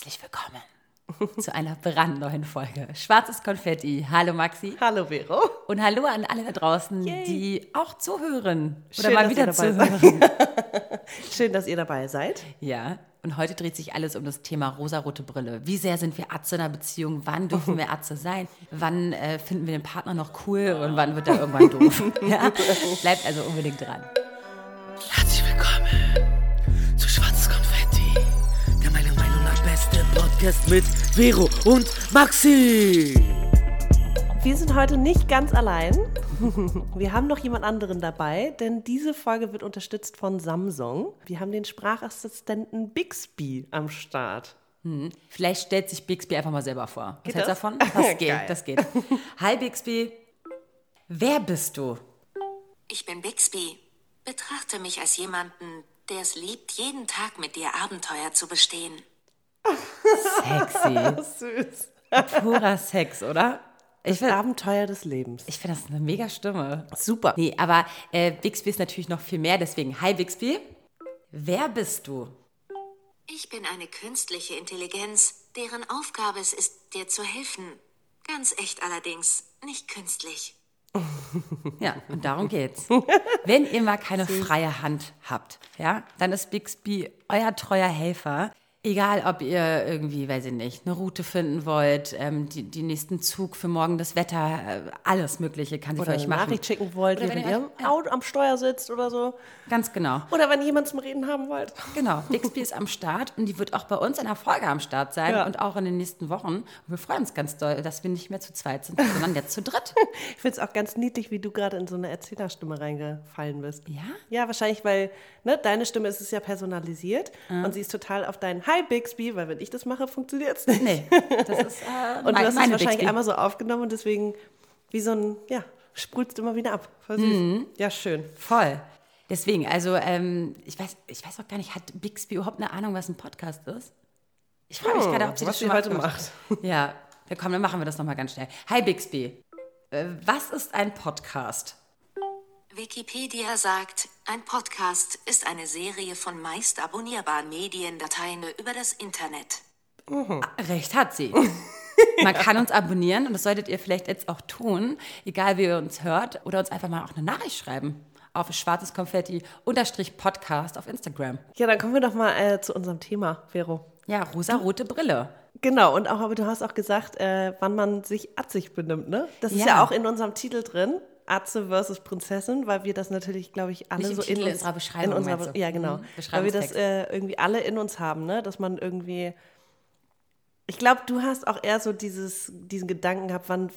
Herzlich willkommen zu einer brandneuen Folge Schwarzes Konfetti. Hallo Maxi. Hallo Vero. Und hallo an alle da draußen, Yay. die auch zuhören oder Schön, mal dass wieder ihr dabei zuhören. Schön, dass ihr dabei seid. Ja, und heute dreht sich alles um das Thema rosarote Brille. Wie sehr sind wir Atze in einer Beziehung? Wann dürfen wir Atze sein? Wann äh, finden wir den Partner noch cool und wann wird er irgendwann doof? ja? Bleibt also unbedingt dran. Podcast mit Vero und Maxi. Wir sind heute nicht ganz allein. Wir haben noch jemand anderen dabei, denn diese Folge wird unterstützt von Samsung. Wir haben den Sprachassistenten Bixby am Start. Vielleicht stellt sich Bixby einfach mal selber vor. Was Geht hältst davon? Das geht, Geil. das geht. Hi Bixby. Wer bist du? Ich bin Bixby. Betrachte mich als jemanden, der es liebt, jeden Tag mit dir Abenteuer zu bestehen. Sexy. Süß. Purer Sex, oder? Ich Das finde Abenteuer des Lebens. ich find das eine mega Stimme. Super. Nee, aber äh, Bixby ist natürlich noch viel mehr, deswegen, hi Bixby. Wer bist du? Ich bin eine künstliche Intelligenz, deren Aufgabe es ist, dir zu helfen. Ganz echt allerdings, nicht künstlich. Ja, und darum geht's. Wenn ihr mal keine freie Hand habt, ja, dann ist Bixby euer treuer Helfer. Egal, ob ihr irgendwie, weiß ich nicht, eine Route finden wollt, ähm, die, die nächsten Zug für morgen, das Wetter, äh, alles Mögliche kann sie Oder für euch machen. Nachricht schicken wollt, Oder wenn ihr im Auto am Steuer sitzt oder so. Ganz genau. Oder wenn ihr jemand zum Reden haben wollt. Genau, Bixby ist am Start und die wird auch bei uns in der Folge am Start sein Ja. und auch in den nächsten Wochen. Und wir freuen uns ganz doll, dass wir nicht mehr zu zweit sind, sondern jetzt zu dritt. Ich finde es auch ganz niedlich, wie du gerade in so eine Erzählerstimme reingefallen bist. Ja? Ja, wahrscheinlich, weil ne, deine Stimme ist es ja personalisiert und sie ist total auf deinen Hi Bixby, weil wenn ich das mache, funktioniert es nicht. Nee, das ist äh, Und mein- du hast es wahrscheinlich Bixby. einmal so aufgenommen und deswegen wie so ein, ja, sprühst immer wieder ab. Voll süß. Mhm. Ja, schön. Voll. Deswegen, also ähm, ich, weiß, ich weiß auch gar nicht, hat Bixby überhaupt eine Ahnung, was ein Podcast ist? Ich frage mich Hm, gerade, ob sie das schon heute macht. Ja, ja, komm, dann machen wir das nochmal ganz schnell. Hi Bixby, äh, was ist ein Podcast? Wikipedia sagt, ein Podcast ist eine Serie von meist abonnierbaren Mediendateien über das Internet. Recht hat sie. Man kann uns abonnieren und das solltet ihr vielleicht jetzt auch tun, egal wie ihr uns hört, oder uns einfach mal auch eine Nachricht schreiben auf schwarzes Konfetti unterstrich Podcast auf Instagram. Ja, dann kommen wir doch mal äh, zu unserem Thema, Vero. Ja, rosa-rote Brille. Genau, und auch, aber du hast auch gesagt, äh, wann man sich atzig benimmt, ne? Das ist Ja. ja auch in unserem Titel drin. Atze versus Prinzessin, weil wir das natürlich, glaube ich, alle so Titel, in in uns, unserer Beschreibung, in unserer? Ja, genau. Mhm, Weil wir das äh, irgendwie alle in uns haben, ne? Dass man irgendwie. Ich glaube, du hast auch eher so dieses, diesen Gedanken gehabt, wann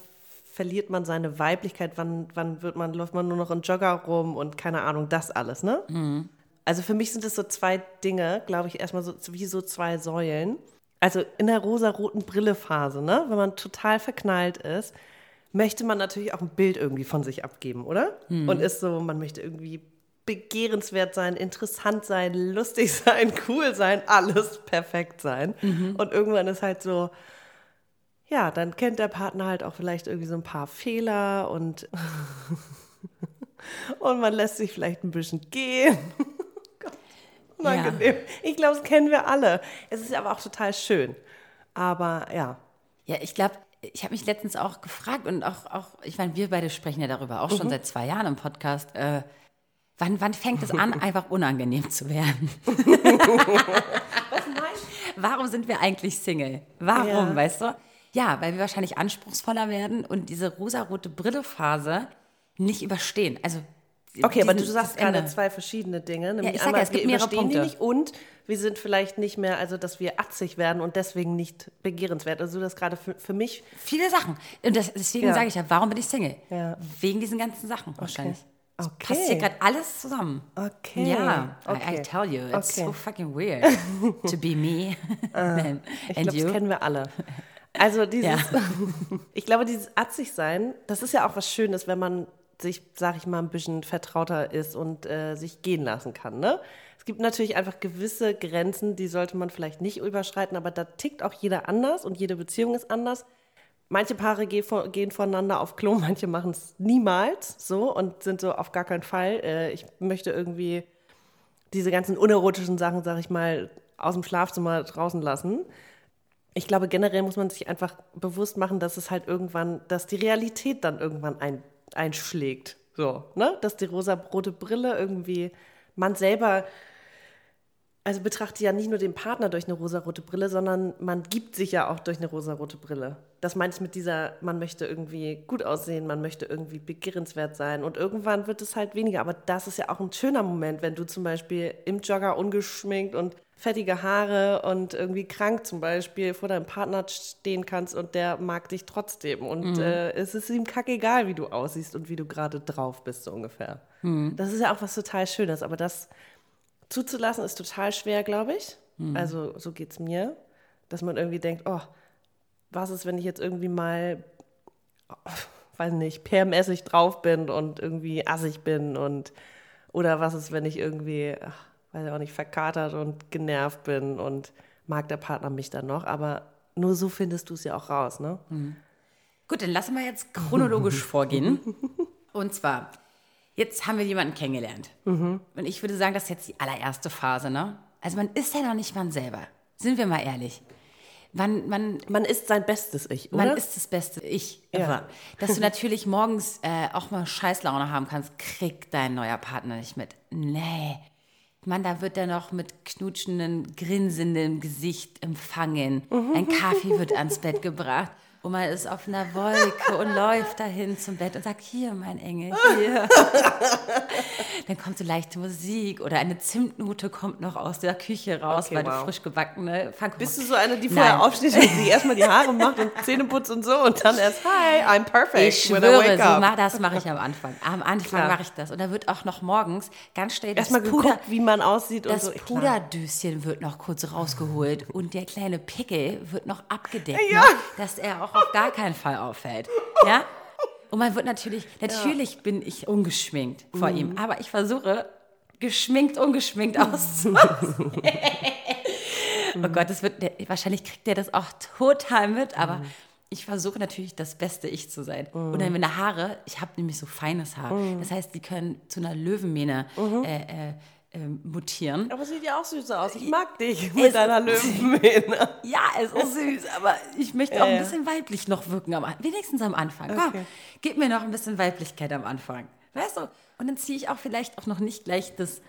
verliert man seine Weiblichkeit, wann, wann wird man, läuft man nur noch in Jogger rum und keine Ahnung, das alles, ne? Mhm. Also für mich sind es so zwei Dinge, glaube ich, erstmal so wie so zwei Säulen. Also in der rosa-roten Brille-Phase, ne? Wenn man total verknallt ist, möchte man natürlich auch ein Bild irgendwie von sich abgeben, oder? Und ist so, man möchte irgendwie begehrenswert sein, interessant sein, lustig sein, cool sein, alles perfekt sein. Und irgendwann ist halt so, ja, dann kennt der Partner halt auch vielleicht irgendwie so ein paar Fehler und, und man lässt sich vielleicht ein bisschen gehen. Unangenehm. Ich glaube, das kennen wir alle. Es ist aber auch total schön. Aber ja, Ja, ich glaube, ich habe mich letztens auch gefragt und auch, auch ich meine, wir beide sprechen ja darüber auch schon seit zwei Jahren im Podcast. Äh, wann, wann fängt es an, einfach unangenehm zu werden? Warum sind wir eigentlich Single? Warum, Ja. weißt du? Ja, weil wir wahrscheinlich anspruchsvoller werden und diese rosarote Brille-Phase nicht überstehen. Also okay, aber du sagst das gerade zwei verschiedene Dinge. Nämlich ich sag ja, einmal, es gibt wir mehrere überstehen die Punkte. nicht und wir sind vielleicht nicht mehr, also dass wir atzig werden und deswegen nicht begehrenswert. Also das gerade für, für mich Viele Sachen. Und das, deswegen Ja. sage ich ja, warum bin ich Single? Ja. Wegen diesen ganzen Sachen wahrscheinlich. Das Okay. passt hier gerade alles zusammen. Okay. Ja, I, I Okay. tell you, it's Okay. so fucking weird to be me and, Ich glaube, you. das kennen wir alle. Also dieses, Ja. ich glaube, dieses atzig sein, das ist ja auch was Schönes, wenn man sich, sag ich mal, ein bisschen vertrauter ist und äh, sich gehen lassen kann. Ne? Es gibt natürlich einfach gewisse Grenzen, die sollte man vielleicht nicht überschreiten, aber da tickt auch jeder anders und jede Beziehung ist anders. Manche Paare gehen, gehen voneinander auf Klo, manche machen es niemals so und sind so auf gar keinen Fall. Äh, ich möchte irgendwie diese ganzen unerotischen Sachen, sag ich mal, aus dem Schlafzimmer draußen lassen. Ich glaube, generell muss man sich einfach bewusst machen, dass es halt irgendwann, dass die Realität dann irgendwann ein, einschlägt. So, ne? Dass die rosa-rote Brille irgendwie man selber also betrachte ja nicht nur den Partner durch eine rosarote Brille, sondern man gibt sich ja auch durch eine rosarote Brille. Das meine ich mit dieser, man möchte irgendwie gut aussehen, man möchte irgendwie begehrenswert sein und irgendwann wird es halt weniger. Aber das ist ja auch ein schöner Moment, wenn du zum Beispiel im Jogger ungeschminkt und fettige Haare und irgendwie krank zum Beispiel vor deinem Partner stehen kannst und der mag dich trotzdem. Und mhm. äh, es ist ihm kackegal, wie du aussiehst und wie du gerade drauf bist, so ungefähr. Mhm. Das ist ja auch was total Schönes, aber das zuzulassen ist total schwer, glaube ich. Mhm. Also so geht es mir, dass man irgendwie denkt, oh, was ist, wenn ich jetzt irgendwie mal, oh, weiß nicht, PMSig drauf bin und irgendwie assig bin und oder was ist, wenn ich irgendwie, ach, weiß ich auch nicht, verkatert und genervt bin und mag der Partner mich dann noch, aber nur so findest du es ja auch raus, ne? Mhm. Gut, dann lassen wir jetzt chronologisch vorgehen. Und zwar, Jetzt haben wir jemanden kennengelernt. Mhm. Und ich würde sagen, das ist jetzt die allererste Phase, ne? Also man ist ja noch nicht man selber. Sind wir mal ehrlich. Man, man, man ist sein bestes Ich, oder? Man ist das beste Ich. Ja. Dass du natürlich morgens äh, auch mal Scheißlaune haben kannst, kriegt dein neuer Partner nicht mit. Nee. Mann, da wird er noch mit knutschenden, grinsendem Gesicht empfangen. Ein Kaffee wird ans Bett gebracht. Man ist auf einer Wolke und läuft dahin zum Bett und sagt, hier, mein Engel, hier. Dann kommt so leichte Musik oder eine Zimtnote kommt noch aus der Küche raus, okay, weil wow. du frisch gebackene Pfannkuchen Bist du so eine, die vorher Nein. aufsteht und die erstmal die Haare macht und Zähne putzt und so und dann erst, hi, I'm perfect ich schwöre, so, das mache ich am Anfang. Am Anfang mache ich das. Und da wird auch noch morgens ganz schnell das erstmal Puder, geguckt, wie man aussieht und so. Das Puderdöschen wird noch kurz rausgeholt und der kleine Pickel wird noch abgedeckt, ja. ne, dass er auch auch auf gar keinen Fall auffällt. Ja? Und man wird natürlich, natürlich ja. bin ich ungeschminkt vor mhm. ihm, aber ich versuche, geschminkt, ungeschminkt auszusehen. oh Gott, das wird, der, wahrscheinlich kriegt der das auch total mit, aber mhm. ich versuche natürlich das beste Ich zu sein. Mhm. Und dann meine Haare, ich habe nämlich so feines Haar. Mhm. Das heißt, die können zu einer Löwenmähne mhm. äh, äh, ähm, mutieren. Aber sieht ja auch süß aus. Ich mag dich mit deiner Löwenmähne. ja, es ist süß, aber ich möchte auch ein bisschen weiblich noch wirken, am, wenigstens am Anfang. Okay. Komm, gib mir noch ein bisschen Weiblichkeit am Anfang. Weißt du? Und dann ziehe ich auch vielleicht auch noch nicht gleich das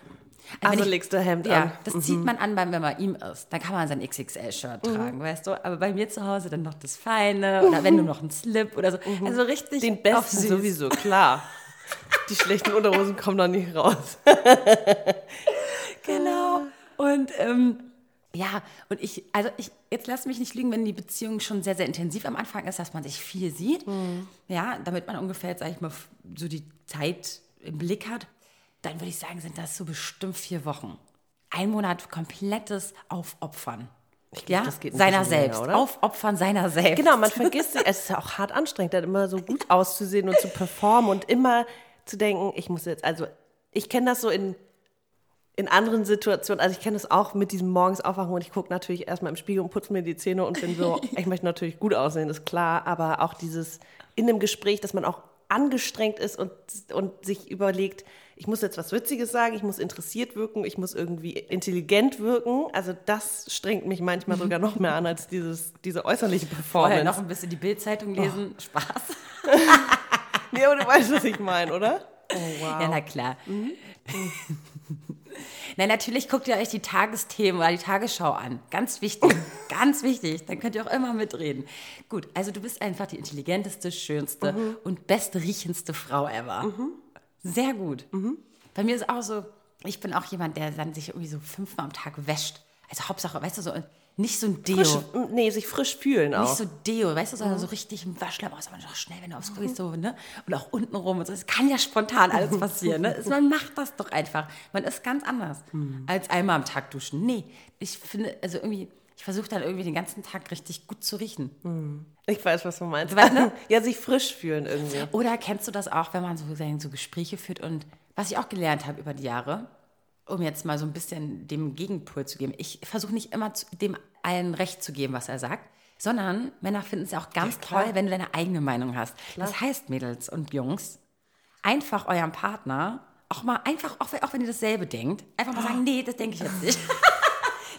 also ich, legst du Hemd ja, an. Das mhm. zieht man an, wenn man ihm ist. Dann kann man sein XXL-Shirt mhm. tragen, weißt du? Aber bei mir zu Hause dann noch das Feine oder wenn du noch einen Slip oder so. Mhm. Also richtig. Den besten sowieso, klar. Die schlechten Unterhosen kommen da nicht raus. genau. Und ähm, ja, und ich, also ich, jetzt lass mich nicht lügen, wenn die Beziehung schon sehr, sehr intensiv am Anfang ist, dass man sich viel sieht. Mhm. Ja, damit man ungefähr, sag ich mal, so die Zeit im Blick hat. Dann würde ich sagen, sind das so bestimmt vier Wochen. Ein Monat komplettes Aufopfern. Ich glaub, ja, das geht seiner selbst. Mehr, Aufopfern seiner selbst. Genau, man vergisst sich. Es ist ja auch hart anstrengend, dann immer so gut auszusehen und zu performen und immer zu denken, ich muss jetzt, also ich kenne das so in, in anderen Situationen, also ich kenne das auch mit diesem morgens aufwachen und ich gucke natürlich erstmal im Spiegel und putze mir die Zähne und bin so, ich möchte natürlich gut aussehen, ist klar, aber auch dieses in einem Gespräch, dass man auch angestrengt ist und, und sich überlegt, ich muss jetzt was Witziges sagen, ich muss interessiert wirken, ich muss irgendwie intelligent wirken. Also das strengt mich manchmal sogar noch mehr an als dieses, diese äußerliche Performance. Vorher noch ein bisschen die Bildzeitung lesen, oh. Spaß. nee, aber du weißt, was ich meine, oder? Oh, wow. Ja, na klar. Mhm. Nein, natürlich guckt ihr euch die Tagesthemen oder die Tagesschau an. Ganz wichtig, ganz wichtig. Dann könnt ihr auch immer mitreden. Gut, also du bist einfach die intelligenteste, schönste mhm. und bestriechendste Frau ever. Mhm. Sehr gut. Mhm. Bei mir ist auch so, ich bin auch jemand, der dann sich irgendwie so fünfmal am Tag wäscht. Also Hauptsache, weißt du, so nicht so ein Deo. Frisch, nee, sich frisch fühlen auch. Nicht so Deo, weißt du, sondern mhm. so richtig im Waschlamm aus, aber noch schnell, wenn du aufs Klo so, ne? Und auch unten rum und so. Es kann ja spontan alles passieren, ne? Man macht das doch einfach. Man ist ganz anders mhm. als einmal am Tag duschen. Nee, ich finde, also irgendwie, ich versuche dann irgendwie den ganzen Tag richtig gut zu riechen. Mhm. Ich weiß, was du meinst. Weißt, ne? ja, sich frisch fühlen irgendwie. Oder kennst du das auch, wenn man so, so Gespräche führt und was ich auch gelernt habe über die Jahre, um jetzt mal so ein bisschen dem Gegenpol zu geben. Ich versuche nicht immer zu, dem allen Recht zu geben, was er sagt, sondern Männer finden es auch ganz ja, toll, wenn du deine eigene Meinung hast. Klar. Das heißt, Mädels und Jungs, einfach eurem Partner auch mal einfach, auch, auch wenn ihr dasselbe denkt, einfach mal sagen, nee, das denke ich jetzt nicht.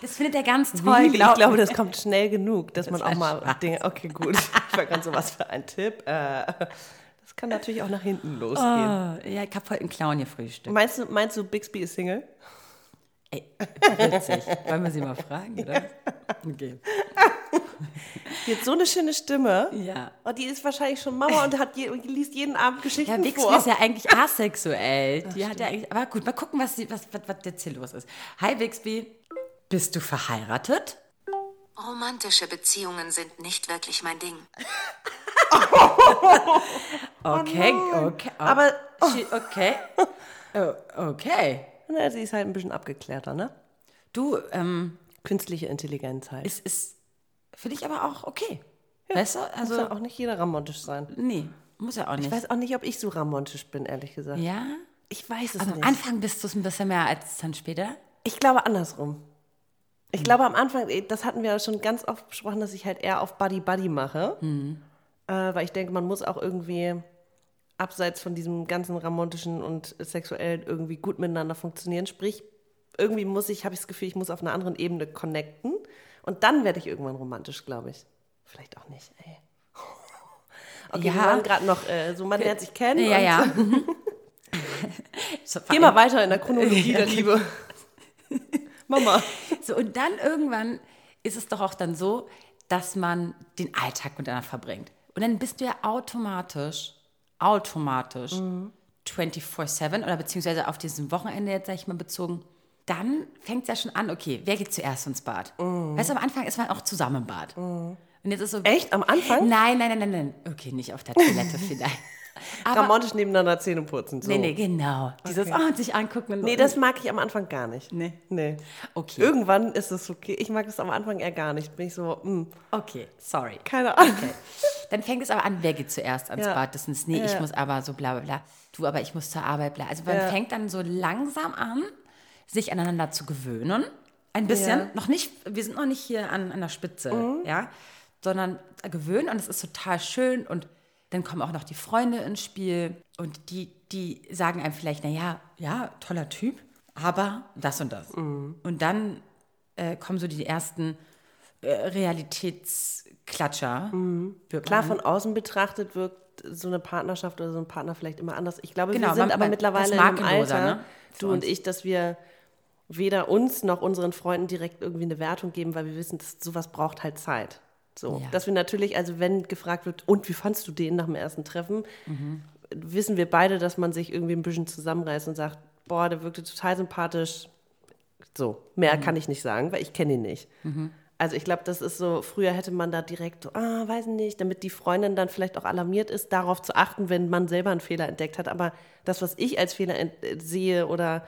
Das findet er ganz toll, ich glaub glaube, das kommt schnell genug, dass man war auch mal Spaß. Dinge. Okay, gut. Ich war ganz so was für ein Tipp. Äh, das kann natürlich auch nach hinten losgehen. Ah, ja, ich habe heute einen Clown gefrühstückt. Meinst du, meinst du, Bixby ist Single? Ey, witzig. Wollen wir sie mal fragen, oder? Okay. Die hat so eine schöne Stimme. Ja. Oh, die ist wahrscheinlich schon Mama und hat je, und liest jeden Abend Ja, Geschichten Bixby vor. ist ja eigentlich asexuell. Die hat ja eigentlich, aber gut, mal gucken, was, sie, was, was, was jetzt hier los ist. Hi Bixby, bist du verheiratet? Romantische Beziehungen sind nicht wirklich mein Ding. Okay, okay. oh, Aber she- okay. Oh, okay. na, sie ist halt ein bisschen abgeklärter, ne? Du, ähm, Künstliche Intelligenz halt. es ist für dich aber auch okay. Weißt du? Muss Also, ja auch nicht jeder ramontisch sein. nee, muss ja auch nicht. Ich weiß auch nicht, ob ich so ramontisch bin, ehrlich gesagt. ja? Ich weiß es Aber am nicht. Anfang bist du es ein bisschen mehr als dann später. Ich glaube andersrum. Ich glaube am Anfang, eh, das hatten wir ja schon ganz oft besprochen, dass ich halt eher auf Buddy Buddy mache. Äh, weil ich denke, man muss auch irgendwie abseits von diesem ganzen ramontischen und sexuellen irgendwie gut miteinander funktionieren. Sprich, irgendwie muss ich, habe ich das Gefühl, ich muss auf einer anderen Ebene connecten. Und dann werde ich irgendwann romantisch, glaube ich. Vielleicht auch nicht, ey. Okay, Ja. wir waren gerade noch äh, so, man lernt sich kennen. Ja, ja. Geh mal weiter in der Chronologie der Liebe. Mama. So, und dann irgendwann ist es doch auch dann so, dass man den Alltag miteinander verbringt. Und dann bist du ja automatisch, automatisch 24-7 oder beziehungsweise auf diesem Wochenende jetzt, sag ich mal, bezogen. Dann fängt es ja schon an, okay, wer geht zuerst ins Bad? Weißt du, am Anfang ist man auch zusammen im Bad. Und jetzt ist so. Echt? Am Anfang? Nein, nein, nein, nein, nein. Okay, nicht auf der Toilette vielleicht. Aber, Ramontisch nebeneinander Zähne putzen. So. nee, nee, genau. Dieses, Okay. oh, und sich angucken. Und Nee, das mag ich am Anfang gar nicht. Nee. Nee. Okay. Irgendwann ist es okay. Ich mag es am Anfang eher gar nicht. Bin ich so, hm, Okay, sorry. keine Ahnung. Dann fängt es aber an, wer geht zuerst ans Ja. Bad? Das ist, nee, ich Ja. muss aber so bla bla bla. Du, aber ich muss zur Arbeit bla. Also man Ja. fängt dann so langsam an, sich aneinander zu gewöhnen. Ein bisschen. Ja. Mhm. Noch nicht, wir sind noch nicht hier an, an der Spitze, ja. Sondern gewöhnen und es ist total schön und dann kommen auch noch die Freunde ins Spiel und die, die sagen einem vielleicht, naja, ja, toller Typ, aber das und das. Mhm. Und dann äh, kommen so die ersten äh, Realitätsklatscher. Mhm. Klar, von außen betrachtet wirkt so eine Partnerschaft oder so ein Partner vielleicht immer anders. Ich glaube, Genau, wir sind man- aber mittlerweile einem makelloser, Alter, ne? Du und uns. ich, dass wir weder uns noch unseren Freunden direkt irgendwie eine Wertung geben, weil wir wissen, dass sowas braucht halt Zeit. So, Ja. dass wir natürlich, also wenn gefragt wird, und wie fandst du den nach dem ersten Treffen, Mhm. wissen wir beide, dass man sich irgendwie ein bisschen zusammenreißt und sagt, boah, der wirkte total sympathisch. So, Mhm. mehr kann ich nicht sagen, weil ich kenne ihn nicht. Also ich glaube, das ist so, früher hätte man da direkt so, ah, weiß nicht, damit die Freundin dann vielleicht auch alarmiert ist, darauf zu achten, wenn man selber einen Fehler entdeckt hat. Aber das, was ich als Fehler äh, sehe oder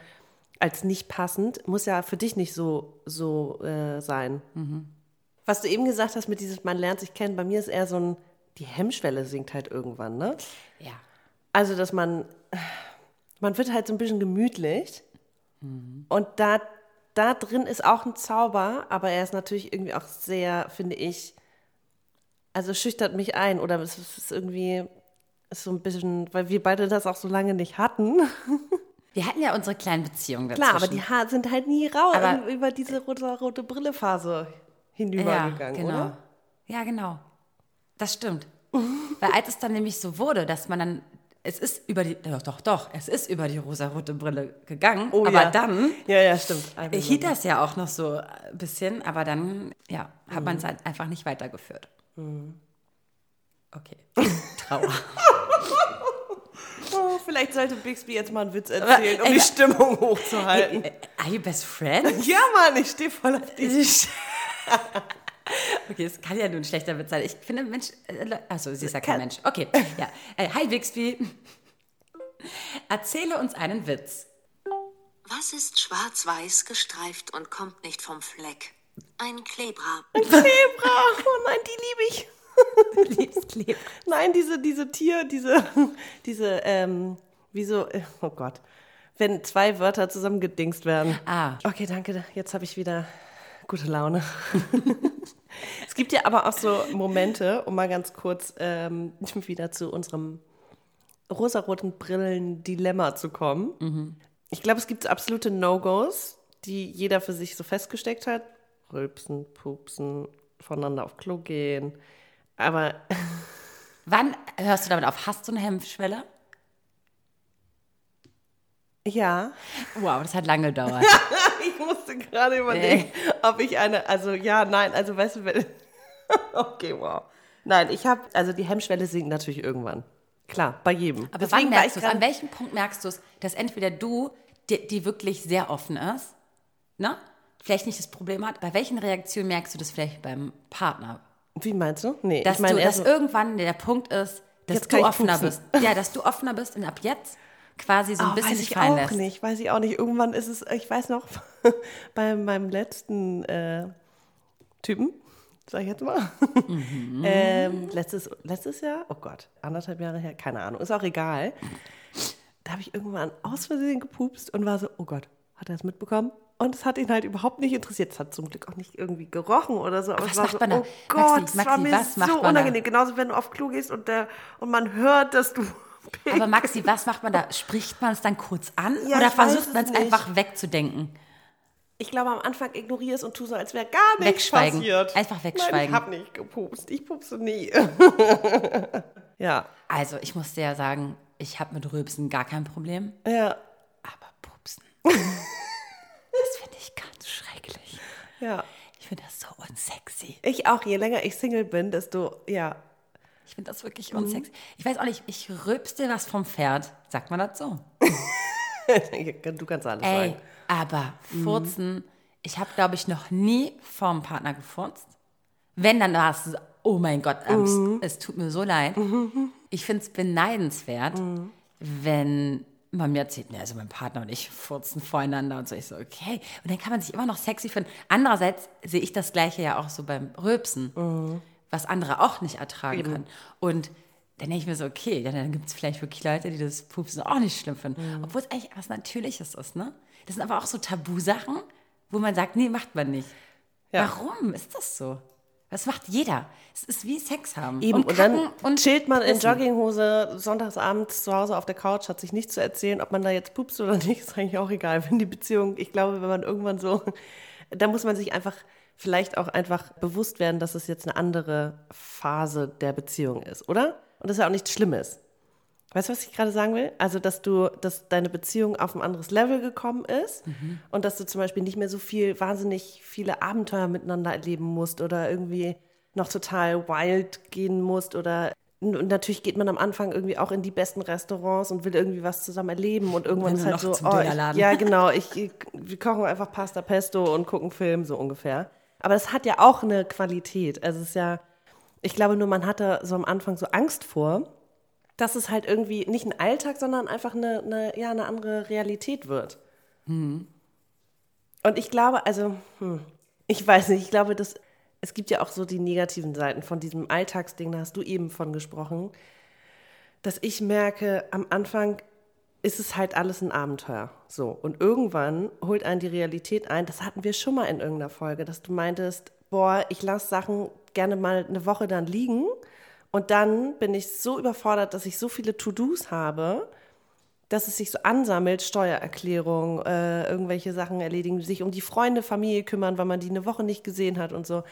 als nicht passend, muss ja für dich nicht so, so äh, sein. Was du eben gesagt hast mit dieses, man lernt sich kennen, bei mir ist eher so ein, die Hemmschwelle sinkt halt irgendwann, ne? Ja. Also, dass man, man wird halt so ein bisschen gemütlich. Und da, da drin ist auch ein Zauber, aber er ist natürlich irgendwie auch sehr, finde ich, also schüchtert mich ein oder es ist irgendwie, ist so ein bisschen, weil wir beide das auch so lange nicht hatten. Wir hatten ja unsere kleinen Beziehungen dazwischen. Klar, aber die Haare sind halt nie Aber- über diese rote, rote Brille-Phase ja, hinübergegangen, genau. oder? Ja, genau. Das stimmt. Weil als es dann nämlich so wurde, dass man dann, es ist über die, doch, doch, doch, es ist über die rosarote Brille gegangen, aber Oh ja. dann Ja, ja, stimmt. Hielt das ja auch noch so ein bisschen, aber dann, ja, hat man es halt einfach nicht weitergeführt. Okay. Trauer. Oh, vielleicht sollte Bixby jetzt mal einen Witz erzählen, um die Stimmung hochzuhalten. Are you best friend? Ja, Mann, ich stehe voll auf die. Okay, es kann ja nur ein schlechter Witz sein. Ich finde, Mensch, äh, achso, sie ist ja kein Mensch. Okay, ja. Äh, hi, Bixby. Erzähle uns einen Witz. Was ist schwarz-weiß gestreift und kommt nicht vom Fleck? Ein Klebra. Zebra, oh nein, die liebe ich. Liebes Kleb. Nein, diese, diese Tier, diese, diese, ähm, wieso, äh, oh Gott, wenn zwei Wörter zusammengedingst werden. Ah. Okay, danke, jetzt habe ich wieder gute Laune. es gibt ja aber auch so Momente, um mal ganz kurz ähm, wieder zu unserem rosaroten Brillen-Dilemma zu kommen. Ich glaube, es gibt so absolute No-Gos, die jeder für sich so festgesteckt hat. rülpsen, pupsen, voneinander auf Klo gehen. Aber Wann hörst du damit auf? Hast du eine Hemmschwelle? ja, Wow, das hat lange gedauert. Ich musste gerade überlegen, ob ich eine, also ja, nein, also weißt du, wenn, okay, wow. Nein, ich habe, also die Hemmschwelle sinkt natürlich irgendwann. Klar, bei jedem. Aber Deswegen wann merkst du es? An welchem Punkt merkst du es, dass entweder du, die, die wirklich sehr offen ist, ne? vielleicht nicht das Problem hat, bei welchen Reaktionen merkst du das vielleicht beim Partner? Wie meinst du? Nee, Dass, ich meine du, dass irgendwann der Punkt ist, dass du offener bist. Ja, dass du offener bist und ab jetzt quasi so ein Oh, bisschen weiß ich fallen auch lässt. nicht, weiß ich auch nicht. Irgendwann ist es, ich weiß noch, bei meinem letzten äh, Typen, sag ich jetzt mal, Mhm. ähm, letztes, letztes Jahr, oh Gott, anderthalb Jahre her, keine Ahnung, ist auch egal. Da habe ich irgendwann aus Versehen gepupst und war so, oh Gott, hat er es mitbekommen? Und es hat ihn halt überhaupt nicht interessiert. Es hat zum Glück auch nicht irgendwie gerochen oder so. Aber Was es war macht so, oh Gott, Maxi, es war Maxi, mir so unangenehm. Genauso, wenn du auf Klo gehst und, der, und man hört, dass du Aber Maxi, was macht man da? Spricht man es dann kurz an Ja, oder versucht man es einfach wegzudenken? Ich glaube, am Anfang ignoriere es und tu so, als wäre gar nichts Wegschweigen. passiert. Einfach Nein, wegschweigen. ich habe nicht gepupst. Ich pupse nie. ja, Also, ich muss dir ja sagen, ich habe mit Rülpsen gar kein Problem, ja, aber Pupsen, das finde ich ganz schrecklich. ja. Ich finde das so unsexy. Ich auch. Je länger ich Single bin, desto, ja. Ich finde das wirklich Mhm. unsexy. Ich weiß auch nicht, ich rülpste was vom Pferd. Sagt man das so? du kannst alles Ey, sagen. aber Furzen, ich habe, glaube ich, noch nie vom Partner gefurzt. Wenn, dann war es, so, oh mein Gott, ähm, es tut mir so leid. Ich finde es beneidenswert, wenn man mir erzählt, ne, also mein Partner und ich furzen voreinander und so. Ich so, okay. Und dann kann man sich immer noch sexy finden. Andererseits sehe ich das Gleiche ja auch so beim Rülpsen, was andere auch nicht ertragen können. Und dann denke ich mir so, okay, dann, dann gibt es vielleicht wirklich Leute, die das Pupsen auch nicht schlimm finden. Obwohl es eigentlich was Natürliches ist, ne? Das sind aber auch so Tabusachen, wo man sagt, nee, macht man nicht. Ja. Warum ist das so? Das macht jeder. Es ist wie Sex haben. Eben, und, kacken dann und chillt man in. Jogginghose sonntagsabends zu Hause auf der Couch, hat sich nichts zu erzählen, ob man da jetzt pupst oder nicht, ist eigentlich auch egal. Wenn die Beziehung, ich glaube, wenn man irgendwann so, da muss man sich einfach vielleicht auch einfach bewusst werden, dass es jetzt eine andere Phase der Beziehung ist, oder? Und das ist ja auch nichts Schlimmes. Weißt du, was ich gerade sagen will? Also, dass du, dass deine Beziehung auf ein anderes Level gekommen ist und dass du zum Beispiel nicht mehr so viel, wahnsinnig viele Abenteuer miteinander erleben musst oder irgendwie noch total wild gehen musst oder und natürlich geht man am Anfang irgendwie auch in die besten Restaurants und will irgendwie was zusammen erleben und irgendwann ist halt noch so, zum oh, ich, ja genau, ich, ich, wir kochen einfach Pasta Pesto und gucken Film so ungefähr. Aber das hat ja auch eine Qualität. Also es ist ja, ich glaube nur, man hatte so am Anfang so Angst vor, dass es halt irgendwie nicht ein Alltag, sondern einfach eine, eine, ja, eine andere Realität wird. Und ich glaube, also, hm, ich weiß nicht, ich glaube, dass es gibt ja auch so die negativen Seiten von diesem Alltagsding, da hast du eben von gesprochen, dass ich merke, am Anfang ist es halt alles ein Abenteuer. So. Und irgendwann holt einen die Realität ein. Das hatten wir schon mal in irgendeiner Folge, dass du meintest, boah, ich lasse Sachen gerne mal eine Woche dann liegen. Und dann bin ich so überfordert, dass ich so viele To-Dos habe, dass es sich so ansammelt, Steuererklärung, äh, irgendwelche Sachen erledigen, sich um die Freunde, Familie kümmern, weil man die eine Woche nicht gesehen hat und so.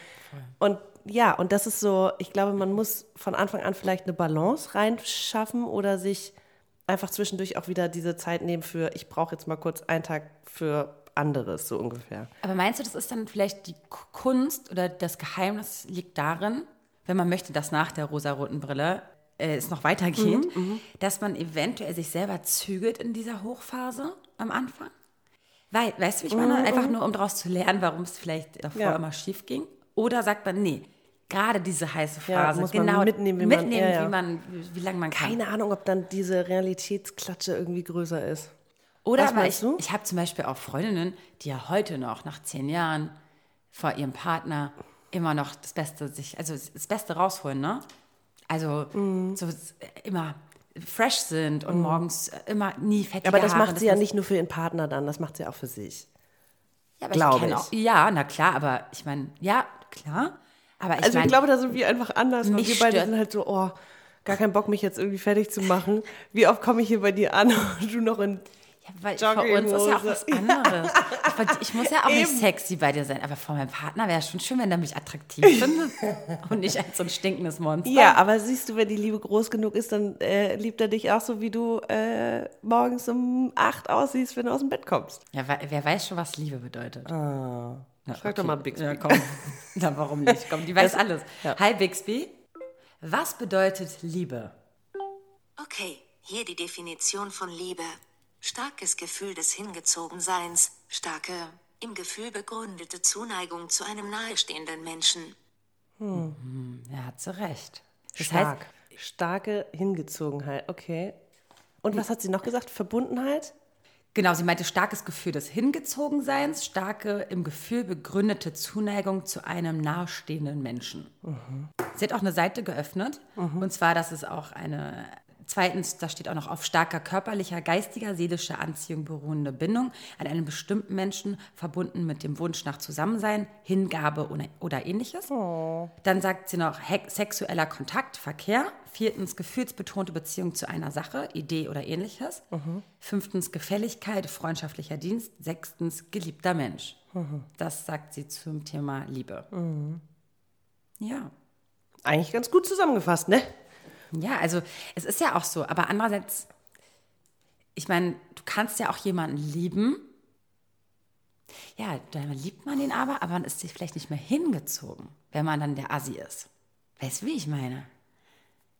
Und ja, und das ist so, ich glaube, man muss von Anfang an vielleicht eine Balance reinschaffen oder sich einfach zwischendurch auch wieder diese Zeit nehmen für, ich brauche jetzt mal kurz einen Tag für anderes, so ungefähr. Aber meinst du, das ist dann vielleicht die Kunst oder das Geheimnis liegt darin, wenn man möchte, dass nach der rosaroten Brille äh, es noch weitergeht, dass man eventuell sich selber zügelt in dieser Hochphase am Anfang? Weil, weißt du, wie ich meine? Einfach nur, um daraus zu lernen, warum es vielleicht davor Ja. immer schief ging. Oder sagt man, nee, gerade diese heiße Phase, Ja, muss man genau, mitnehmen, wie man- mitnehmen, ja, ja. wie man, wie, lange man kann. Keine Ahnung, ob dann diese Realitätsklatsche irgendwie größer ist. Oder meinst ich, ich habe zum Beispiel auch Freundinnen, die ja heute noch, nach zehn Jahren, vor ihrem Partner immer noch das Beste sich, also das Beste rausholen, ne? Also Mhm. so immer fresh sind und morgens immer nie fettige Aber das Haare. macht sie ja muss- nicht nur für ihren Partner dann, das macht sie auch für sich. ja, aber glaube kenn ich. Auch, ja, na klar, aber ich meine, ja, klar. Aber ich Also mein, ich glaube, da sind wir einfach anders. Weil mich wir beide sind halt so, oh, gar keinen Bock, mich jetzt irgendwie fertig zu machen. Wie oft komme ich hier bei dir an und du noch in Ja, weil für uns ist ja auch was anderes. Ich, ich muss ja auch nicht Eben. sexy bei dir sein, aber vor meinem Partner wäre es schon schön, wenn er mich attraktiv findet und nicht als so ein stinkendes Monster. Ja, aber siehst du, wenn die Liebe groß genug ist, dann äh, liebt er dich auch so, wie du äh, morgens um acht aussiehst, wenn du aus dem Bett kommst. Ja, wer, weiß schon, was Liebe bedeutet. Ah. Na, Frag doch mal Bixby. Ja, komm. Na, warum nicht? Komm, die weiß Das- alles. ja. Hi, Bixby. Was bedeutet Liebe? Okay, hier die Definition von Liebe. Starkes Gefühl des Hingezogenseins, starke, im Gefühl begründete Zuneigung zu einem nahestehenden Menschen. Ja, hat sie recht. Das Stark. heißt, Starke Hingezogenheit, okay. Und was hat sie noch gesagt? Verbundenheit? Genau, sie meinte starkes Gefühl des Hingezogenseins, starke, im Gefühl begründete Zuneigung zu einem nahestehenden Menschen. Sie hat auch eine Seite geöffnet. Und zwar, dass es auch eine, zweitens, da steht auch noch auf starker körperlicher, geistiger, seelischer Anziehung beruhende Bindung an einen bestimmten Menschen, verbunden mit dem Wunsch nach Zusammensein, Hingabe oder, ähnliches. Dann sagt sie noch sexueller Kontakt, Verkehr. Viertens gefühlsbetonte Beziehung zu einer Sache, Idee oder ähnliches. Fünftens Gefälligkeit, freundschaftlicher Dienst. Sechstens geliebter Mensch. Das sagt sie zum Thema Liebe. Ja. Eigentlich ganz gut zusammengefasst, ne? Ja, also es ist ja auch so, aber andererseits, ich meine, du kannst ja auch jemanden lieben. Ja, dann liebt man den aber, aber man ist sich vielleicht nicht mehr hingezogen, wenn man dann der Assi ist. Weißt du, wie ich meine?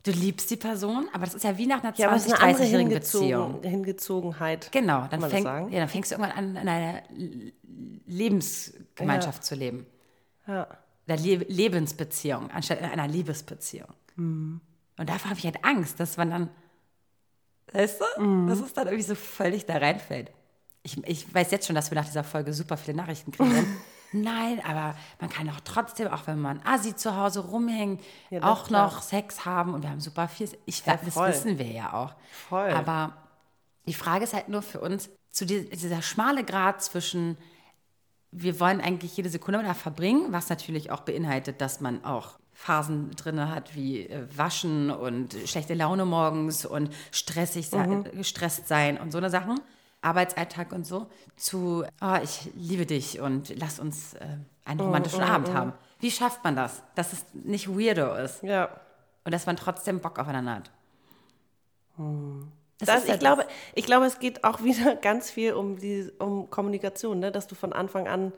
Du liebst die Person, aber das ist ja wie nach einer Ja, aber es 20, ist eine andere 30-jährigen Hingezogen, Beziehung. Hingezogenheit. Genau, dann, fäng, ja, dann fängst du irgendwann an, in einer Lebensgemeinschaft zu leben. Ja. Oder Le Lebensbeziehung, anstatt in einer Liebesbeziehung. Mhm. Und davor habe ich halt Angst, dass man dann, weißt du, Mhm. dass es dann irgendwie so völlig da reinfällt. Ich, ich weiß jetzt schon, dass wir nach dieser Folge super viele Nachrichten kriegen. Nein, aber man kann auch trotzdem, auch wenn man Assi zu Hause rumhängt, Ja, auch klar. noch Sex haben und wir haben super viel. Ich, Ja, das voll. wissen wir ja auch. Voll. Aber die Frage ist halt nur für uns, zu die, dieser schmale Grad zwischen, wir wollen eigentlich jede Sekunde da verbringen, was natürlich auch beinhaltet, dass man auch Phasen drin hat wie äh, Waschen und schlechte Laune morgens und stressig sein, gestresst sein und so eine Sachen. Arbeitsalltag und so, zu, oh, ich liebe dich und lass uns äh, einen romantischen Abend haben. Wie schafft man das? Dass es nicht weirdo ist Ja. und dass man trotzdem Bock aufeinander hat. Das Das, ist ja ich, glaube, ich glaube, es geht auch wieder ganz viel um, die, um Kommunikation, ne? dass du von Anfang an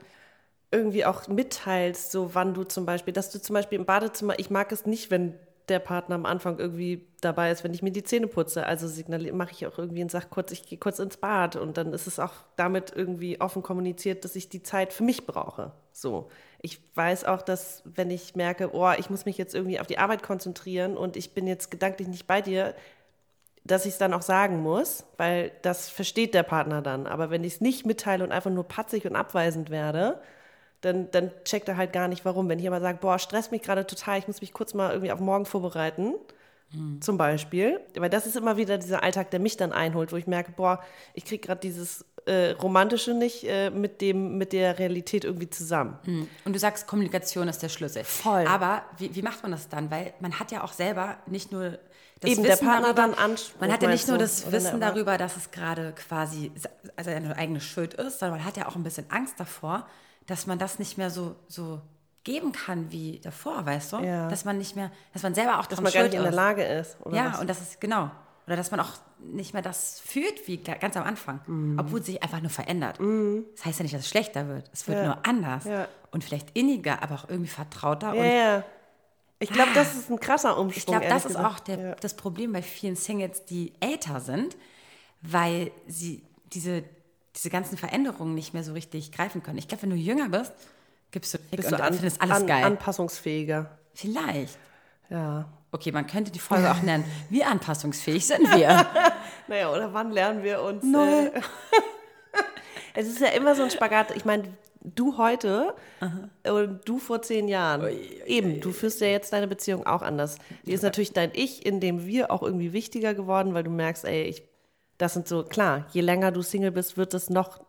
irgendwie auch mitteilst, so wann du zum Beispiel, dass du zum Beispiel im Badezimmer, ich mag es nicht, wenn der Partner am Anfang irgendwie dabei ist, wenn ich mir die Zähne putze. Also mache ich auch irgendwie und sage kurz, ich gehe kurz ins Bad und dann ist es auch damit irgendwie offen kommuniziert, dass ich die Zeit für mich brauche. So. Ich weiß auch, dass wenn ich merke, oh, ich muss mich jetzt irgendwie auf die Arbeit konzentrieren und ich bin jetzt gedanklich nicht bei dir, dass ich es dann auch sagen muss, weil das versteht der Partner dann. Aber wenn ich es nicht mitteile und einfach nur patzig und abweisend werde, dann, dann checkt er halt gar nicht, warum. Wenn ich aber sage, boah, stresst mich gerade total, ich muss mich kurz mal irgendwie auf morgen vorbereiten, zum Beispiel. Weil das ist immer wieder dieser Alltag, der mich dann einholt, wo ich merke, boah, ich kriege gerade dieses äh, Romantische nicht äh, mit, dem, mit der Realität irgendwie zusammen. Und du sagst, Kommunikation ist der Schlüssel. Voll. Aber wie, wie macht man das dann? Weil man hat ja auch selber nicht nur das Eben, der Wissen Partner darüber, dann Anspruch, man hat ja nicht nur das Wissen Erwartung? darüber, dass es gerade quasi also eine eigene Schuld ist, sondern man hat ja auch ein bisschen Angst davor, dass man das nicht mehr so, so geben kann wie davor, weißt du? Ja. Dass man nicht mehr, dass man selber auch Dass man gar nicht in der ist. Lage ist. Ja, was? und das ist genau. Oder dass man auch nicht mehr das fühlt wie ga- ganz am Anfang, Mhm. obwohl es sich einfach nur verändert. Das heißt ja nicht, dass es schlechter wird. Es wird Ja. nur anders Ja. und vielleicht inniger, aber auch irgendwie vertrauter. Ja. Ich glaube, das ist ein krasser Umsprung. ich glaube, das ist gesagt. auch der, das Problem bei vielen Singles, die älter sind, weil sie diese, diese ganzen Veränderungen nicht mehr so richtig greifen können. Ich glaube, wenn du jünger bist, gibst du Bist und du an, findest alles an, geil. anpassungsfähiger. Vielleicht. Ja. Okay, man könnte die Folge auch nennen, wie anpassungsfähig sind wir? Naja, oder wann lernen wir uns? Äh, es ist ja immer so ein Spagat. Ich meine, du heute und du vor zehn Jahren. Eben, du führst ja jetzt deine Beziehung auch anders. Die ist natürlich dein Ich, in dem wir auch irgendwie wichtiger geworden, weil du merkst, ey, ich, das sind so, klar, je länger du Single bist, wird es noch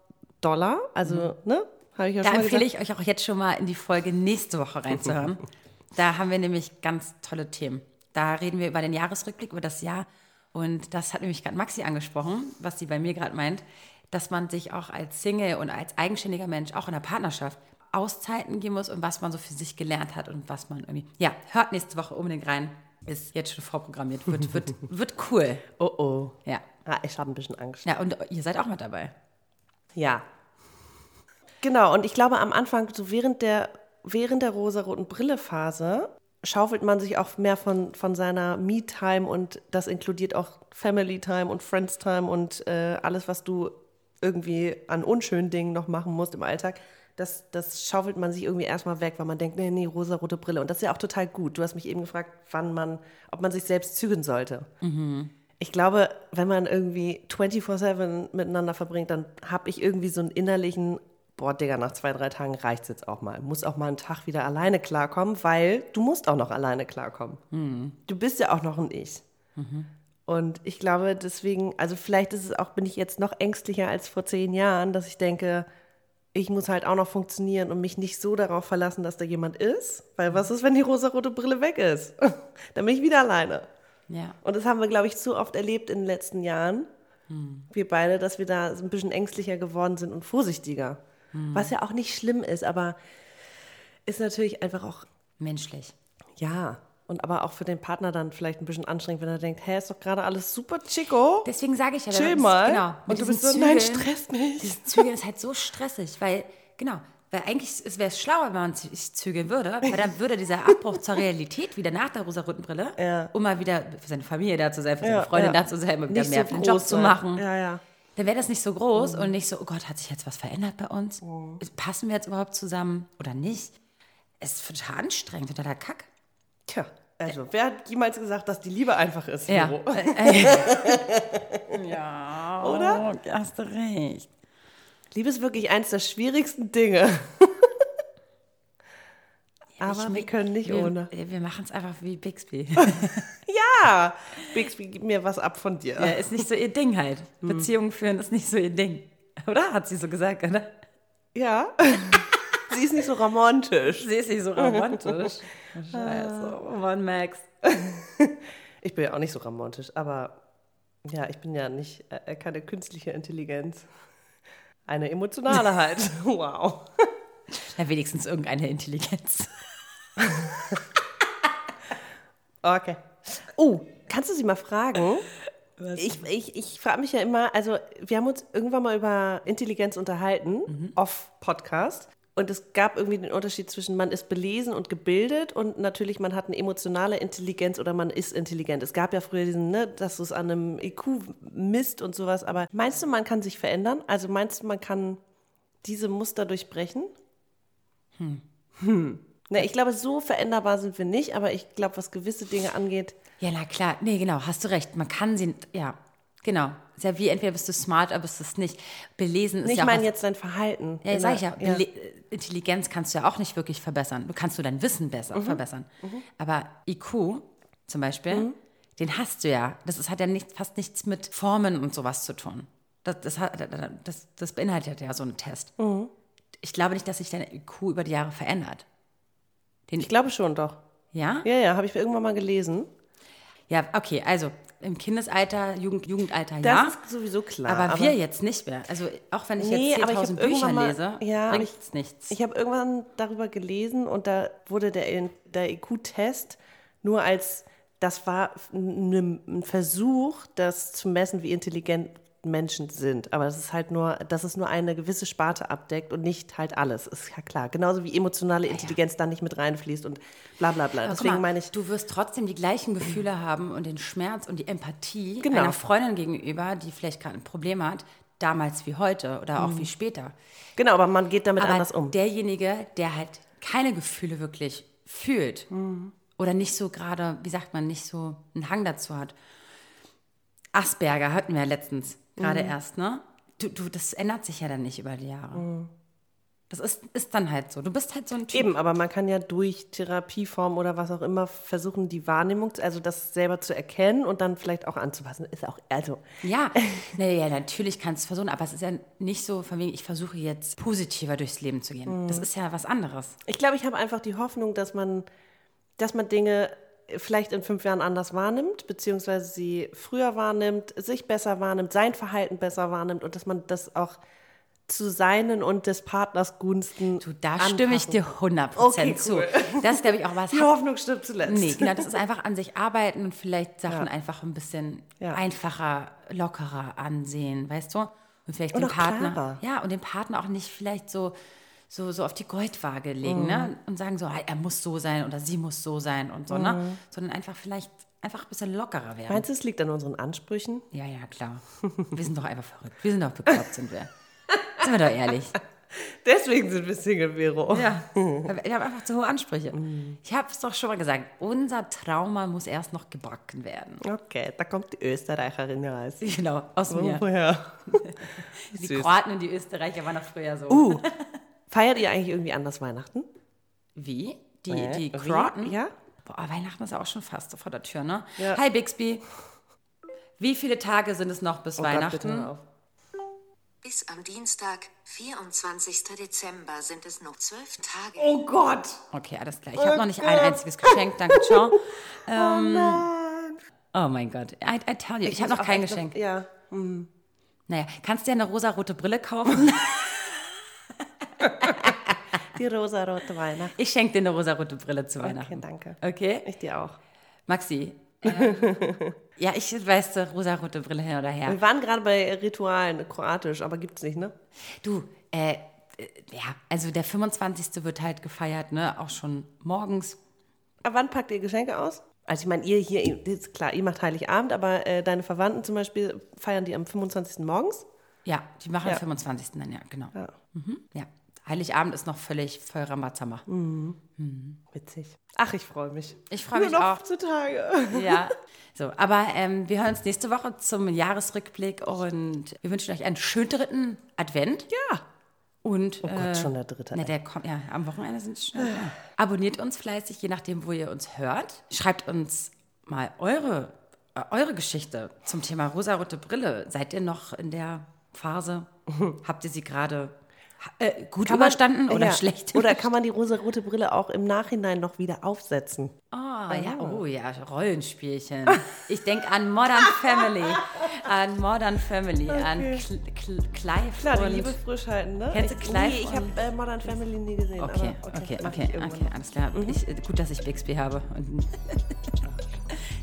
doller. Also, ne? Habe ich ja Da schon empfehle gesagt. ich euch auch jetzt schon mal in die Folge nächste Woche reinzuhören. da haben wir nämlich ganz tolle Themen. Da reden wir über den Jahresrückblick, über das Jahr Und das hat nämlich gerade Maxi angesprochen, was sie bei mir gerade meint, dass man sich auch als Single und als eigenständiger Mensch, auch in der Partnerschaft, Auszeiten geben muss und was man so für sich gelernt hat und was man irgendwie. Ja, hört nächste Woche unbedingt rein. Ist jetzt schon vorprogrammiert. Wird, wird, wird cool. Oh oh. Ja. Ah, ich habe ein bisschen Angst. Ja, und ihr seid auch mit dabei. Ja. Genau, und ich glaube am Anfang, so während der, während der rosaroten Brille-Phase, schaufelt man sich auch mehr von, von seiner Me-Time und das inkludiert auch Family-Time und Friends-Time und äh, alles, was du irgendwie an unschönen Dingen noch machen musst im Alltag. Das, das schaufelt man sich irgendwie erstmal weg, weil man denkt, nee, nee, rosarote Brille. Und das ist ja auch total gut. Du hast mich eben gefragt, wann man, ob man sich selbst zügeln sollte. Ich glaube, wenn man irgendwie 24-7 miteinander verbringt, dann habe ich irgendwie so einen innerlichen, boah, Digga, nach zwei, drei Tagen reicht es jetzt auch mal. Muss auch mal einen Tag wieder alleine klarkommen, weil du musst auch noch alleine klarkommen. Du bist ja auch noch ein Ich. Und ich glaube deswegen, also vielleicht ist es auch, bin ich jetzt noch ängstlicher als vor zehn Jahren, dass ich denke, ich muss halt auch noch funktionieren und mich nicht so darauf verlassen, dass da jemand ist. Weil was ist, wenn die rosarote Brille weg ist? Dann bin ich wieder alleine. Ja. Und das haben wir, glaube ich, zu oft erlebt in den letzten Jahren. Wir beide, dass wir da so ein bisschen ängstlicher geworden sind und vorsichtiger. Was ja auch nicht schlimm ist, aber ist natürlich einfach auch, Menschlich. ja, und aber auch für den Partner dann vielleicht ein bisschen anstrengend, wenn er denkt, hä, ist doch gerade alles super chico. Deswegen sage ich ja, Chill mal. Genau, und du bist so, nein, Zügeln- stresst mich. Dieses Zügeln ist halt so stressig, weil, genau, weil eigentlich wäre es schlauer, wenn man sich zügeln würde, weil dann würde dieser Abbruch zur Realität wieder nach der rosaroten Brille, Ja. um mal wieder für seine Familie da zu sein, für Ja, seine Freundin ja. da zu sein, mal wieder Nicht mehr so für den Job zu machen. Ja, ja. Dann wäre das nicht so groß und nicht so, oh Gott, hat sich jetzt was verändert bei uns? Mhm. Passen wir jetzt überhaupt zusammen oder nicht? Es ist total anstrengend, totaler Kack. Tja, also, wer hat jemals gesagt, dass die Liebe einfach ist, Ja. Ja, Oder? Oh, hast du recht. Liebe ist wirklich eins der schwierigsten Dinge. Aber Ich- wir können nicht wir, ohne. Wir machen es einfach wie Bixby. Ja, Bixby, gib mir was ab von dir. Ja, ist nicht so ihr Ding halt. Beziehungen führen ist nicht so ihr Ding. Oder? Hat sie so gesagt, oder? Ja. Sie ist nicht so romantisch. Sie ist nicht so romantisch. Scheiße. Oh Mann, Max. Ich bin ja auch nicht so romantisch, aber ja, ich bin ja nicht äh, keine künstliche Intelligenz. Eine emotionale halt. Wow. Ja, wenigstens irgendeine Intelligenz. Okay. Oh, kannst du sie mal fragen? Ich, ich, ich frage mich ja immer, also wir haben uns irgendwann mal über Intelligenz unterhalten, off-Podcast. Und es gab irgendwie den Unterschied zwischen man ist belesen und gebildet und natürlich man hat eine emotionale Intelligenz oder man ist intelligent. Es gab ja früher diesen, ne, dass du es an einem IQ misst und sowas. Aber meinst du, man kann sich verändern? Also meinst du, man kann diese Muster durchbrechen? Hm. Ne, ich glaube, so veränderbar sind wir nicht, aber ich glaube, was gewisse Dinge angeht, Ja, na klar. Nee, genau, hast du recht. Man kann sie, ja, genau. Ist ja wie, entweder bist du smart, oder bist du es nicht. Belesen ist Nee, ich ja auch meine jetzt dein Verhalten. Ja, sag ich der- ja, Bele Intelligenz kannst du ja auch nicht wirklich verbessern. Du kannst nur dein Wissen besser Mhm. verbessern. Aber IQ zum Beispiel, den hast du ja. Das ist, hat ja nicht, fast nichts mit Formen und sowas zu tun. Das, das, das, das beinhaltet ja so einen Test. Mhm. Ich glaube nicht, dass sich dein IQ über die Jahre verändert. Den, Ich glaube schon doch. ja? Ja, ja, habe ich irgendwann mal gelesen. Ja, okay, also im Kindesalter, Jugend, Jugendalter, Das ja. ist sowieso klar. aber, wir jetzt nicht mehr. Also auch wenn ich Nee, jetzt aber ich hab 10.000 irgendwann Bücher mal- lese, ja, aber bringt es nichts. Ich habe irgendwann darüber gelesen und da wurde der, der IQ-Test nur als, das war ein Versuch, das zu messen, wie intelligent Menschen sind. Aber das ist halt nur, dass es nur eine gewisse Sparte abdeckt und nicht halt alles. Ist ja klar. Genauso wie emotionale Intelligenz da nicht mit reinfließt und bla bla bla. Aber Deswegen mal, meine ich, Du wirst trotzdem die gleichen Gefühle haben und den Schmerz und die Empathie Genau. einer Freundin gegenüber, die vielleicht gerade ein Problem hat, damals wie heute oder auch wie später. genau, aber man geht damit Aber anders um. derjenige, der halt keine Gefühle wirklich fühlt oder nicht so gerade, wie sagt man, nicht so einen Hang dazu hat. Asperger hatten wir ja letztens gerade erst, ne? Du, du, das ändert sich ja dann nicht über die Jahre. Das ist, ist dann halt so. Du bist halt so ein Typ. Eben, aber man kann ja durch Therapieform oder was auch immer versuchen, die Wahrnehmung, also das selber zu erkennen und dann vielleicht auch anzupassen. Ist auch, also, Ja, naja, natürlich kannst du es versuchen, aber es ist ja nicht so von wegen, ich versuche jetzt positiver durchs Leben zu gehen. Das ist ja was anderes. ich glaube, ich habe einfach die Hoffnung, dass man, dass man Dinge vielleicht in fünf Jahren anders wahrnimmt, beziehungsweise sie früher wahrnimmt, sich besser wahrnimmt, sein Verhalten besser wahrnimmt und dass man das auch zu seinen und des Partners Gunsten. Du, da stimme ich anpassen dir kann. 100% Okay, zu. cool. Das ist, glaube ich, auch was. Die Hoffnung stirbt zuletzt. Nee, genau, das ist einfach an sich arbeiten und vielleicht Sachen einfach ein bisschen Ja. einfacher, lockerer ansehen, weißt du? Und vielleicht Und den Partner. klarer. Ja, und den Partner auch nicht vielleicht so, so, so auf die Goldwaage legen, ne? Mhm. Und sagen so, ah, er muss so sein oder sie muss so sein und so, ne? Mhm. Sondern einfach vielleicht einfach ein bisschen lockerer werden. Meinst du, es liegt an unseren Ansprüchen? Ja, ja, klar. Wir sind doch einfach verrückt. Wir sind doch bekloppt, sind wir. Sind wir doch ehrlich. Deswegen sind wir Single, Vero. Ja, wir haben einfach zu hohe Ansprüche. Ich habe es doch schon mal gesagt, unser Trauma muss erst noch gebacken werden. Okay, da kommt die Österreicherin raus. Genau, aus mir. Woher? Die Süß. Kroaten und die Österreicher waren noch früher so. Uh, feiert ihr eigentlich irgendwie anders Weihnachten? Wie? Die, Äh, die? Kroaten? Ja. Boah, Weihnachten ist auch schon fast vor der Tür, ne? Ja. Hi Bixby. Wie viele Tage sind es noch bis Oh Gott, bitte Weihnachten? auf. Bis am Dienstag, 24. Dezember, sind es noch zwölf Tage. Oh Gott! okay, alles klar. Ich habe noch nicht ein einziges Geschenk, danke, ciao. Ähm, Nein. oh mein Gott, I, I tell you, ich, habe muss noch kein Geschenk. ja. Naja, kannst du dir eine rosarote Brille kaufen? Die rosarote Weihnacht. Ich schenke dir eine rosarote Brille zu Okay, Weihnachten. danke. Okay? Ich dir auch. Maxi. ähm, ja, ich weiß, äh, rosarote Brille hin oder her. Wir waren gerade bei Ritualen, kroatisch, aber gibt's nicht, ne? Du, äh, äh, ja, also der 25. wird halt gefeiert, ne? Auch schon morgens. Aber wann packt ihr Geschenke aus? Also ich meine, ihr hier, ist klar, ihr macht Heiligabend, aber äh, deine Verwandten zum Beispiel feiern die am 25. morgens? Ja, die machen Ja. am 25. dann, ja, genau. Ja. Mhm, ja. Heiligabend ist noch völlig voll Rambazamba. Witzig. Ach, ich freue mich. Ich freue mich noch auch. zu Tage. Ja. So, aber ähm, wir hören uns nächste Woche zum Jahresrückblick und wir wünschen euch einen schönen dritten Advent. Ja. Und, Oh Gott, schon der dritte. Na, der kommt ja am Wochenende sind es schon. Ja. Abonniert uns fleißig, je nachdem, wo ihr uns hört. Schreibt uns mal eure, äh, eure Geschichte zum Thema rosarote Brille. Seid ihr noch in der Phase? Habt ihr sie gerade äh, gut Kann man- überstanden oder ja. schlecht? Oder kann man die rosarote Brille auch im Nachhinein noch wieder aufsetzen? Oh, ja, oh ja, Rollenspielchen. Ich denke an Modern Family. An Modern Family, an Cl Cl Clive Klar, die. Liebe frisch halten, ne? Kennst du ich, Clive nee, ich habe äh, Modern Family nie gesehen. Okay, okay, okay, okay, irgendwann. alles klar. Mhm. Ich, äh, gut, dass ich Bixby habe.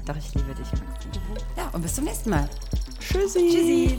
Doch, ich liebe dich, Maxi. Ja, und bis zum nächsten Mal. Tschüssi. Tschüssi.